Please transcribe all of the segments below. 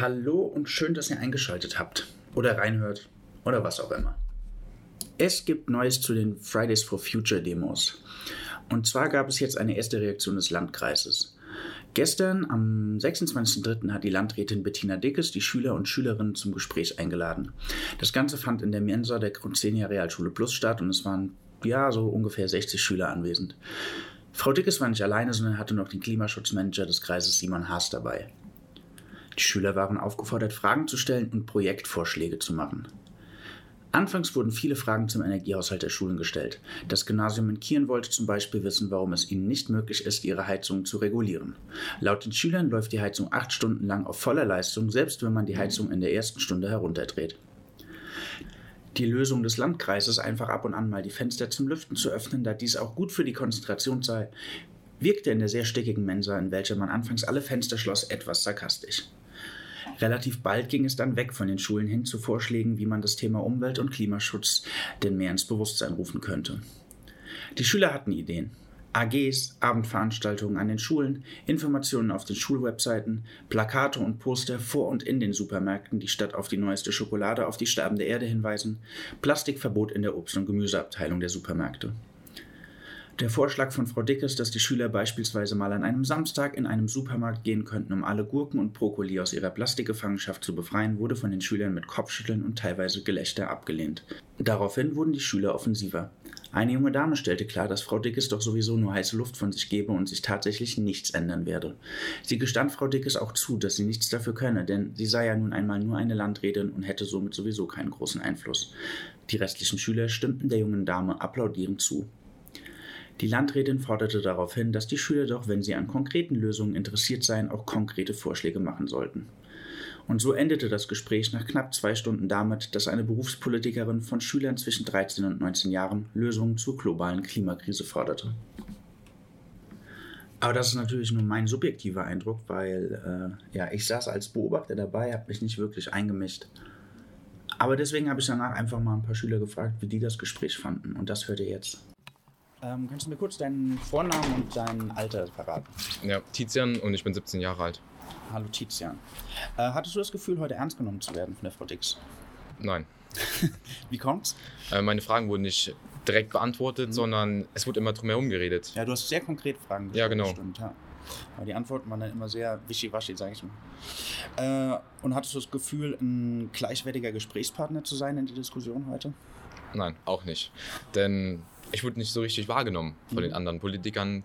Hallo und schön, dass ihr eingeschaltet habt oder reinhört oder was auch immer. Es gibt Neues zu den Fridays for Future Demos. Und zwar gab es jetzt eine erste Reaktion des Landkreises. Gestern, am 26.03., hat die Landrätin Bettina Dickes die Schüler und Schülerinnen zum Gespräch eingeladen. Das Ganze fand in der Mensa der Grundzenia Realschule Plus statt und es waren ja so ungefähr 60 Schüler anwesend. Frau Dickes war nicht alleine, sondern hatte noch den Klimaschutzmanager des Kreises Simon Haas dabei. Die Schüler waren aufgefordert, Fragen zu stellen und Projektvorschläge zu machen. Anfangs wurden viele Fragen zum Energiehaushalt der Schulen gestellt. Das Gymnasium in Kieren wollte zum Beispiel wissen, warum es ihnen nicht möglich ist, ihre Heizung zu regulieren. Laut den Schülern läuft die Heizung acht Stunden lang auf voller Leistung, selbst wenn man die Heizung in der ersten Stunde herunterdreht. Die Lösung des Landkreises, einfach ab und an mal die Fenster zum Lüften zu öffnen, da dies auch gut für die Konzentration sei, wirkte in der sehr stickigen Mensa, in welcher man anfangs alle Fenster schloss, etwas sarkastisch. Relativ bald ging es dann weg von den Schulen hin zu Vorschlägen, wie man das Thema Umwelt- und Klimaschutz denn mehr ins Bewusstsein rufen könnte. Die Schüler hatten Ideen. AGs, Abendveranstaltungen an den Schulen, Informationen auf den Schulwebseiten, Plakate und Poster vor und in den Supermärkten, die statt auf die neueste Schokolade auf die sterbende Erde hinweisen, Plastikverbot in der Obst- und Gemüseabteilung der Supermärkte. Der Vorschlag von Frau Dickes, dass die Schüler beispielsweise mal an einem Samstag in einem Supermarkt gehen könnten, um alle Gurken und Brokkoli aus ihrer Plastikgefangenschaft zu befreien, wurde von den Schülern mit Kopfschütteln und teilweise Gelächter abgelehnt. Daraufhin wurden die Schüler offensiver. Eine junge Dame stellte klar, dass Frau Dickes doch sowieso nur heiße Luft von sich gebe und sich tatsächlich nichts ändern werde. Sie gestand Frau Dickes auch zu, dass sie nichts dafür könne, denn sie sei ja nun einmal nur eine Landrätin und hätte somit sowieso keinen großen Einfluss. Die restlichen Schüler stimmten der jungen Dame applaudierend zu. Die Landrätin forderte darauf hin, dass die Schüler doch, wenn sie an konkreten Lösungen interessiert seien, auch konkrete Vorschläge machen sollten. Und so endete das Gespräch nach knapp zwei Stunden damit, dass eine Berufspolitikerin von Schülern zwischen 13 und 19 Jahren Lösungen zur globalen Klimakrise forderte. Aber das ist natürlich nur mein subjektiver Eindruck, weil äh, ja, ich saß als Beobachter dabei, habe mich nicht wirklich eingemischt. Aber deswegen habe ich danach einfach mal ein paar Schüler gefragt, wie die das Gespräch fanden. Und das hört ihr jetzt. Ähm, kannst du mir kurz deinen Vornamen und dein Alter verraten? Ja, Tizian und ich bin 17 Jahre alt. Hallo Tizian. Äh, hattest du das Gefühl, heute ernst genommen zu werden von der Frau Dix? Nein. Wie kommt's? Äh, meine Fragen wurden nicht direkt beantwortet, mhm. sondern es wurde immer drum herum geredet. Ja, du hast sehr konkret Fragen gestellt. Ja, genau. Stimmt, ja. Aber die Antworten waren dann immer sehr wischiwaschi, sag ich mal. Äh, und hattest du das Gefühl, ein gleichwertiger Gesprächspartner zu sein in der Diskussion heute? Nein, auch nicht. Denn ich wurde nicht so richtig wahrgenommen von mhm. den anderen Politikern.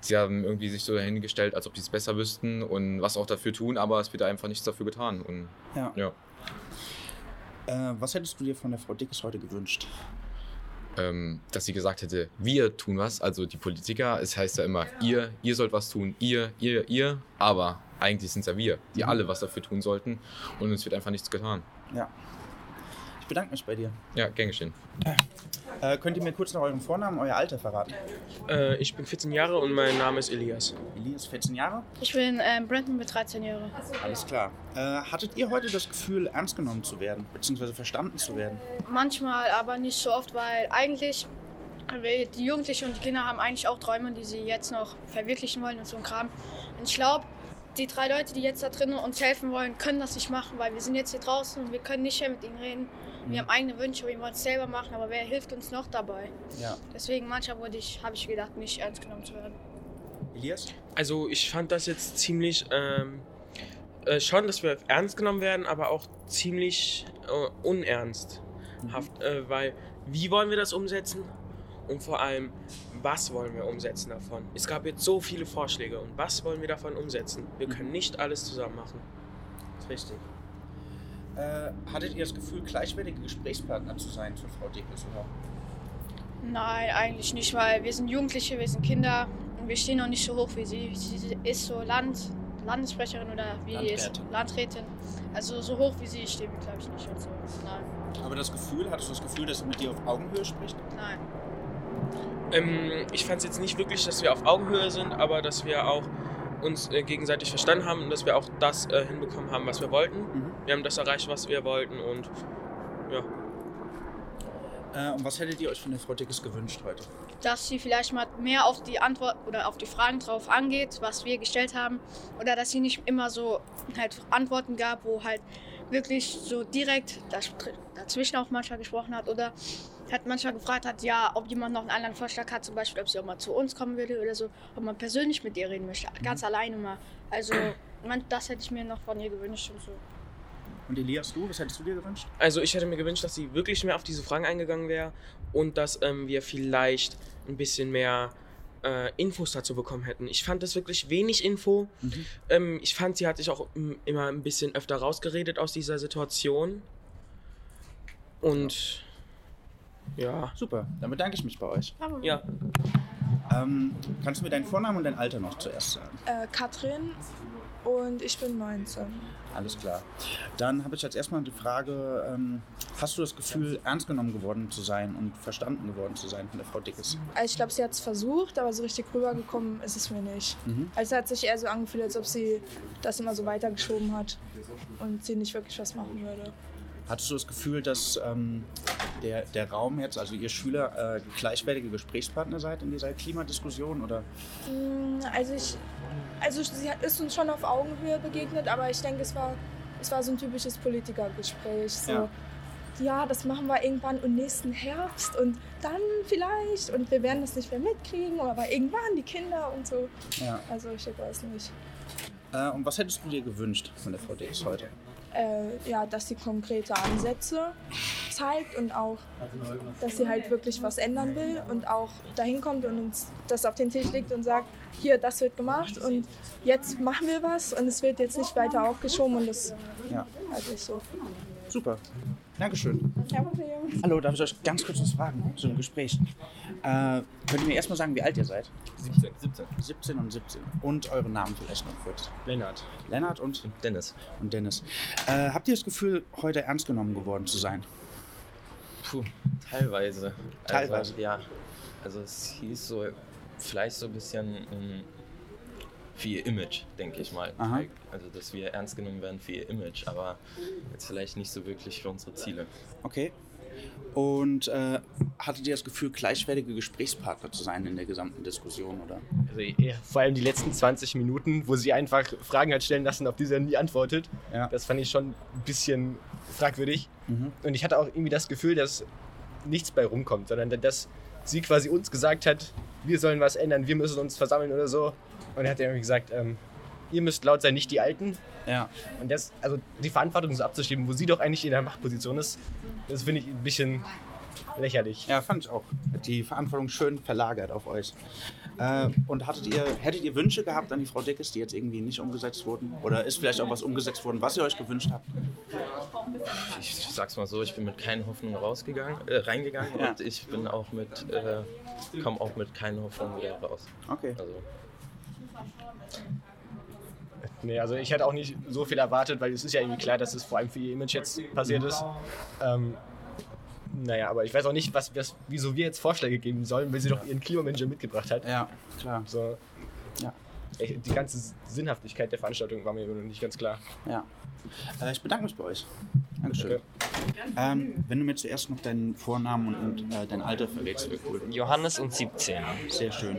Sie haben irgendwie sich so dahingestellt, als ob sie es besser wüssten und was auch dafür tun, aber es wird einfach nichts dafür getan. Und, ja. ja. Äh, was hättest du dir von der Frau Dickes heute gewünscht? Ähm, dass sie gesagt hätte, wir tun was, also die Politiker. Es heißt ja immer, ihr, ihr sollt was tun, ihr, ihr, ihr. Aber eigentlich sind es ja wir, die mhm. alle was dafür tun sollten. Und es wird einfach nichts getan. Ja. Ich bedanke mich bei dir. Ja, gern geschehen. Äh, könnt ihr mir kurz noch euren Vornamen, euer Alter verraten? Äh, ich bin 14 Jahre und mein Name ist Elias. Elias, 14 Jahre? Ich bin äh, Brandon mit 13 Jahren. Alles klar. Äh, hattet ihr heute das Gefühl, ernst genommen zu werden, beziehungsweise verstanden zu werden? Manchmal, aber nicht so oft, weil eigentlich die Jugendlichen und die Kinder haben eigentlich auch Träume, die sie jetzt noch verwirklichen wollen und so ein Kram. Und ich glaube, die drei Leute, die jetzt da drinnen uns helfen wollen, können das nicht machen, weil wir sind jetzt hier draußen und wir können nicht mehr mit ihnen reden. Wir haben eigene Wünsche, wir wollen es selber machen, aber wer hilft uns noch dabei? Ja. Deswegen manchmal wurde ich, habe ich gedacht, nicht ernst genommen zu werden. Elias? Also ich fand das jetzt ziemlich ähm, äh, schon, dass wir ernst genommen werden, aber auch ziemlich äh, unernsthaft, mhm. äh, weil wie wollen wir das umsetzen? Und vor allem, was wollen wir umsetzen davon? Es gab jetzt so viele Vorschläge und was wollen wir davon umsetzen? Wir können nicht alles zusammen machen. Das ist richtig. Äh, hattet ihr das Gefühl, gleichwertige Gesprächspartner zu sein für Frau Dickes, oder? Nein, eigentlich nicht, weil wir sind Jugendliche, wir sind Kinder und wir stehen noch nicht so hoch wie sie. Sie ist so Land, Landessprecherin oder wie Landrätin. ist Landrätin. Also so hoch wie sie stehen wir, glaube ich, nicht. Also, nein. Aber das Gefühl, hattest du das Gefühl, dass sie mit dir auf Augenhöhe spricht? Nein. Ähm, ich fand es jetzt nicht wirklich, dass wir auf Augenhöhe sind, aber dass wir auch uns äh, gegenseitig verstanden haben und dass wir auch das äh, hinbekommen haben, was wir wollten. Mhm. Wir haben das erreicht, was wir wollten und ja. Äh, und was hättet ihr euch von der Frau Dickes gewünscht heute? Dass sie vielleicht mal mehr auf die Antwort oder auf die Fragen drauf angeht, was wir gestellt haben. Oder dass sie nicht immer so halt Antworten gab, wo halt wirklich so direkt dazwischen auch manchmal gesprochen hat. Oder hat manchmal gefragt hat, ja, ob jemand noch einen anderen Vorschlag hat, zum Beispiel, ob sie auch mal zu uns kommen würde oder so, ob man persönlich mit ihr reden möchte, ganz mhm. alleine mal. Also, das hätte ich mir noch von ihr gewünscht und so. Und Elias, du, was hättest du dir gewünscht? Also ich hätte mir gewünscht, dass sie wirklich mehr auf diese Fragen eingegangen wäre und dass ähm, wir vielleicht ein bisschen mehr äh, Infos dazu bekommen hätten. Ich fand das wirklich wenig Info. Mhm. Ähm, ich fand, sie hat sich auch immer ein bisschen öfter rausgeredet aus dieser Situation. Und ja. Super, dann bedanke ich mich bei euch. Ja. Ähm, kannst du mir deinen Vornamen und dein Alter noch zuerst sagen? Äh, Katrin und ich bin 19. Alles klar. Dann habe ich jetzt erstmal die Frage, ähm, hast du das Gefühl, ernst genommen geworden zu sein und verstanden geworden zu sein von der Frau Dickes? Also ich glaube, sie hat es versucht, aber so richtig rübergekommen ist es mir nicht. Mhm. Also es hat sich eher so angefühlt, als ob sie das immer so weitergeschoben hat und sie nicht wirklich was machen würde. Hattest du das Gefühl, dass ähm, der, der Raum jetzt, also ihr Schüler, äh, gleichwertige Gesprächspartner seid in dieser Klimadiskussion? Oder? Mm, also, ich, also sie ist uns schon auf Augenhöhe begegnet, aber ich denke, es war, es war so ein typisches Politikergespräch. So, ja. ja, das machen wir irgendwann im nächsten Herbst und dann vielleicht und wir werden das nicht mehr mitkriegen, aber irgendwann die Kinder und so. Ja. Also ich weiß nicht. Äh, und was hättest du dir gewünscht von der Dix heute? Äh, ja, dass sie konkrete Ansätze zeigt und auch, dass sie halt wirklich was ändern will und auch dahin kommt und uns das auf den Tisch legt und sagt, hier, das wird gemacht und jetzt machen wir was und es wird jetzt nicht weiter aufgeschoben und das ja. halt nicht so. Super. Dankeschön. Hallo, darf ich euch ganz kurz was fragen zu dem Gespräch? Äh, könnt ihr mir erstmal sagen, wie alt ihr seid? 17. 17. 17 und 17. Und euren Namen vielleicht noch kurz. Lennart. Lennart und? und Dennis. Und Dennis. Äh, habt ihr das Gefühl, heute ernst genommen geworden zu sein? Puh, teilweise. Teilweise? Also, ja. Also es hieß so, vielleicht so ein bisschen... Ähm, für ihr Image, denke ich mal. Aha. Also, dass wir ernst genommen werden für ihr Image, aber jetzt vielleicht nicht so wirklich für unsere Ziele. Okay. Und äh, hattet ihr das Gefühl, gleichwertige Gesprächspartner zu sein in der gesamten Diskussion, oder? Also, ja, vor allem die letzten 20 Minuten, wo sie einfach Fragen hat stellen lassen, auf die sie nie antwortet. Ja. Das fand ich schon ein bisschen fragwürdig. Mhm. Und ich hatte auch irgendwie das Gefühl, dass nichts bei rumkommt, sondern dass sie quasi uns gesagt hat, wir sollen was ändern, wir müssen uns versammeln oder so. Und er hat irgendwie gesagt, ähm, ihr müsst laut sein, nicht die Alten. Ja. Und das, also die Verantwortung so abzuschieben, wo sie doch eigentlich in der Machtposition ist, das finde ich ein bisschen lächerlich. Ja, fand ich auch. Die Verantwortung schön verlagert auf euch. Äh, und hattet ihr, hättet ihr Wünsche gehabt an die Frau Deckes, die jetzt irgendwie nicht umgesetzt wurden? Oder ist vielleicht auch was umgesetzt worden, was ihr euch gewünscht habt? Ich sag's mal so, ich bin mit keinen Hoffnungen rausgegangen, äh, reingegangen ja. und ich bin auch mit, äh, komme auch mit keinen Hoffnungen wieder raus. Okay. Also, Nee, also ich hätte auch nicht so viel erwartet, weil es ist ja irgendwie klar, dass es vor allem für ihr Image jetzt passiert ist. Ähm, naja, aber ich weiß auch nicht, was, was, wieso wir jetzt Vorschläge geben sollen, weil sie doch ihren Klimamanager mitgebracht hat. Ja, klar. So, ja. Die ganze Sinnhaftigkeit der Veranstaltung war mir noch nicht ganz klar. Ja. Äh, ich bedanke mich bei euch. Dankeschön. Okay. Ähm, wenn du mir zuerst noch deinen Vornamen und, und äh, dein Alter verrätst, wäre cool. Johannes und 17. Sehr schön.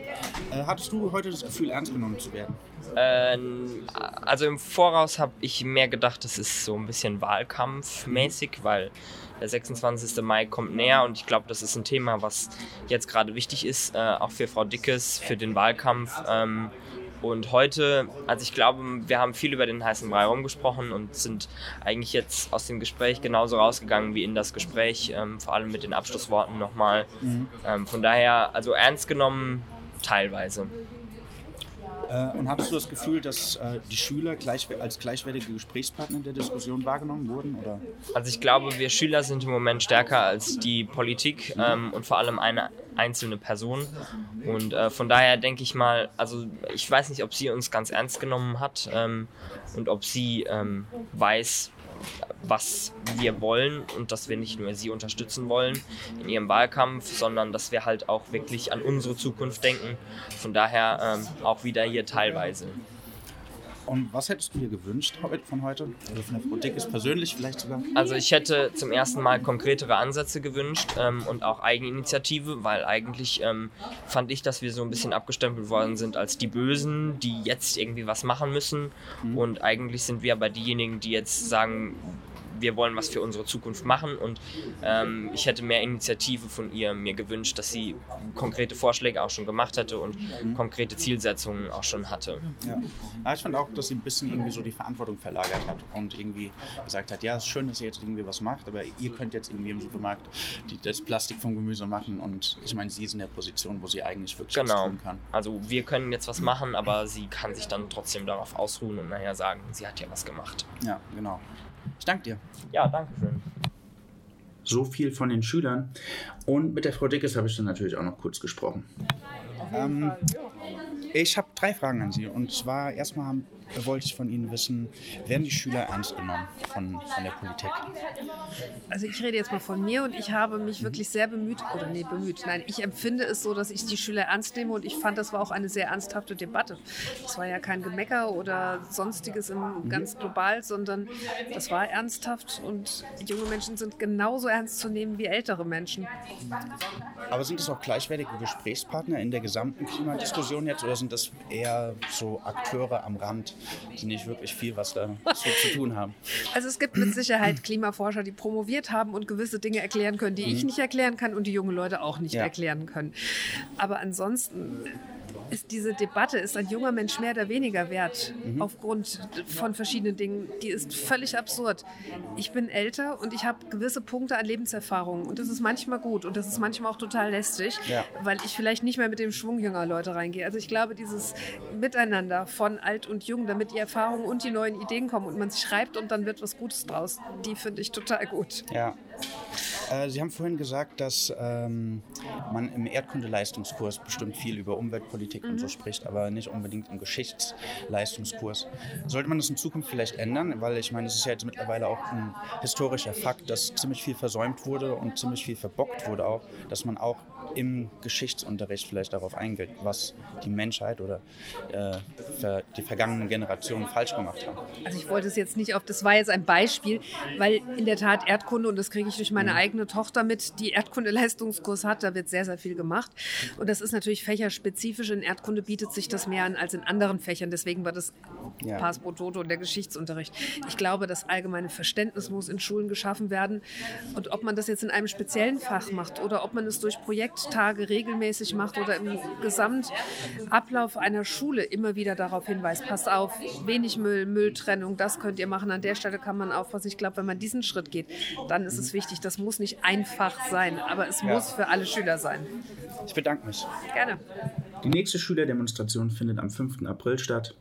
Äh, hattest du heute das Gefühl, ernst genommen zu werden? Ähm, also im Voraus habe ich mehr gedacht, das ist so ein bisschen wahlkampfmäßig, weil der 26. Mai kommt näher und ich glaube, das ist ein Thema, was jetzt gerade wichtig ist, äh, auch für Frau Dickes, für den Wahlkampf. Ähm, und heute, also ich glaube, wir haben viel über den heißen Brei rumgesprochen und sind eigentlich jetzt aus dem Gespräch genauso rausgegangen wie in das Gespräch, ähm, vor allem mit den Abschlussworten nochmal. Mhm. Ähm, von daher, also ernst genommen teilweise. Äh, und hattest du das Gefühl, dass äh, die Schüler gleich, als gleichwertige Gesprächspartner in der Diskussion wahrgenommen wurden? Oder? Also ich glaube, wir Schüler sind im Moment stärker als die Politik ähm, und vor allem eine einzelne Person. Und äh, von daher denke ich mal, also ich weiß nicht, ob sie uns ganz ernst genommen hat ähm, und ob sie ähm, weiß, was wir wollen und dass wir nicht nur sie unterstützen wollen in ihrem Wahlkampf, sondern dass wir halt auch wirklich an unsere Zukunft denken. Von daher ähm, auch wieder hier teilweise. Und was hättest du dir gewünscht von heute? Also von der Frau Dickes persönlich vielleicht sogar? Also ich hätte zum ersten Mal konkretere Ansätze gewünscht ähm, und auch Eigeninitiative, weil eigentlich ähm, fand ich, dass wir so ein bisschen abgestempelt worden sind als die Bösen, die jetzt irgendwie was machen müssen. Mhm. Und eigentlich sind wir aber diejenigen, die jetzt sagen, wir wollen was für unsere Zukunft machen und ähm, ich hätte mehr Initiative von ihr mir gewünscht, dass sie konkrete Vorschläge auch schon gemacht hätte und mhm. konkrete Zielsetzungen auch schon hatte. Ja. ich fand auch, dass sie ein bisschen irgendwie so die Verantwortung verlagert hat und irgendwie gesagt hat, ja, es ist schön, dass ihr jetzt irgendwie was macht, aber ihr könnt jetzt irgendwie im Supermarkt die, das Plastik vom Gemüse machen und ich meine, sie ist in der Position, wo sie eigentlich wirklich genau. was tun kann. Also wir können jetzt was machen, aber sie kann sich dann trotzdem darauf ausruhen und nachher sagen, sie hat ja was gemacht. Ja, genau. Ich danke dir. Ja, danke schön. So viel von den Schülern. Und mit der Frau Dickes habe ich dann natürlich auch noch kurz gesprochen. Ähm, ich habe drei Fragen an Sie. Und zwar erstmal wollte ich von Ihnen wissen, werden die Schüler ernst genommen von, von der Politik? Also ich rede jetzt mal von mir und ich habe mich wirklich sehr bemüht, oder nee, bemüht, nein, ich empfinde es so, dass ich die Schüler ernst nehme und ich fand, das war auch eine sehr ernsthafte Debatte. Das war ja kein Gemecker oder sonstiges im ganz global, sondern das war ernsthaft und junge Menschen sind genauso ernst zu nehmen wie ältere Menschen. Aber sind es auch gleichwertige Gesprächspartner in der gesamten Klimadiskussion jetzt oder sind das eher so Akteure am Rand? Die nicht wirklich viel was da so zu tun haben. Also es gibt mit Sicherheit Klimaforscher, die promoviert haben und gewisse Dinge erklären können, die mhm. ich nicht erklären kann und die junge Leute auch nicht ja. erklären können. Aber ansonsten ist diese Debatte, ist ein junger Mensch mehr oder weniger wert mhm. aufgrund von verschiedenen Dingen, die ist völlig absurd. Ich bin älter und ich habe gewisse Punkte an Lebenserfahrung und das ist manchmal gut und das ist manchmal auch total lästig, ja. weil ich vielleicht nicht mehr mit dem Schwung junger Leute reingehe. Also ich glaube, dieses Miteinander von alt und jung, damit die Erfahrungen und die neuen Ideen kommen und man sich schreibt und dann wird was Gutes draus, die finde ich total gut. Ja. Äh, Sie haben vorhin gesagt, dass ähm, man im Erdkundeleistungskurs bestimmt viel über Umweltpolitik mhm. und so mhm. spricht, aber nicht unbedingt im Geschichtsleistungskurs. Sollte man das in Zukunft vielleicht ändern? Weil ich meine, es ist ja jetzt mittlerweile auch ein historischer Fakt, dass ziemlich viel versäumt wurde und ziemlich viel verbockt wurde auch, dass man auch im Geschichtsunterricht vielleicht darauf eingeht, was die Menschheit oder äh, die vergangenen Generationen falsch gemacht haben. Also ich wollte es jetzt nicht auf, das war jetzt ein Beispiel, weil in der Tat Erdkunde, und das kriege ich durch meine mhm. eigene Tochter mit, die Erdkunde-Leistungskurs hat, da wird sehr, sehr viel gemacht. Und das ist natürlich fächerspezifisch. In Erdkunde bietet sich das mehr an als in anderen Fächern. Deswegen war das ja. Pass pro Toto und der Geschichtsunterricht. Ich glaube, das allgemeine Verständnis muss in Schulen geschaffen werden. Und ob man das jetzt in einem speziellen Fach macht oder ob man es durch Projekttage regelmäßig macht oder im Gesamtablauf einer Schule immer wieder darauf hinweist, passt auf, wenig Müll, Mülltrennung, das könnt ihr machen. An der Stelle kann man aufpassen. Ich glaube, wenn man diesen Schritt geht, dann ist es wichtig. Das muss nicht einfach sein, aber es ja. muss für alle Schüler sein. Ich bedanke mich. Gerne. Die nächste Schülerdemonstration findet am 5. April statt.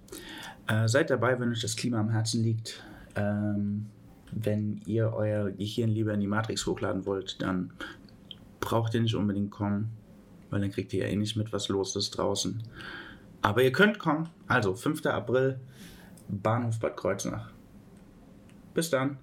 Äh, seid dabei, wenn euch das Klima am Herzen liegt. Ähm, wenn ihr euer Gehirn lieber in die Matrix hochladen wollt, dann braucht ihr nicht unbedingt kommen, weil dann kriegt ihr ja eh nicht mit, was los ist draußen. Aber ihr könnt kommen. Also 5. April, Bahnhof Bad Kreuznach. Bis dann.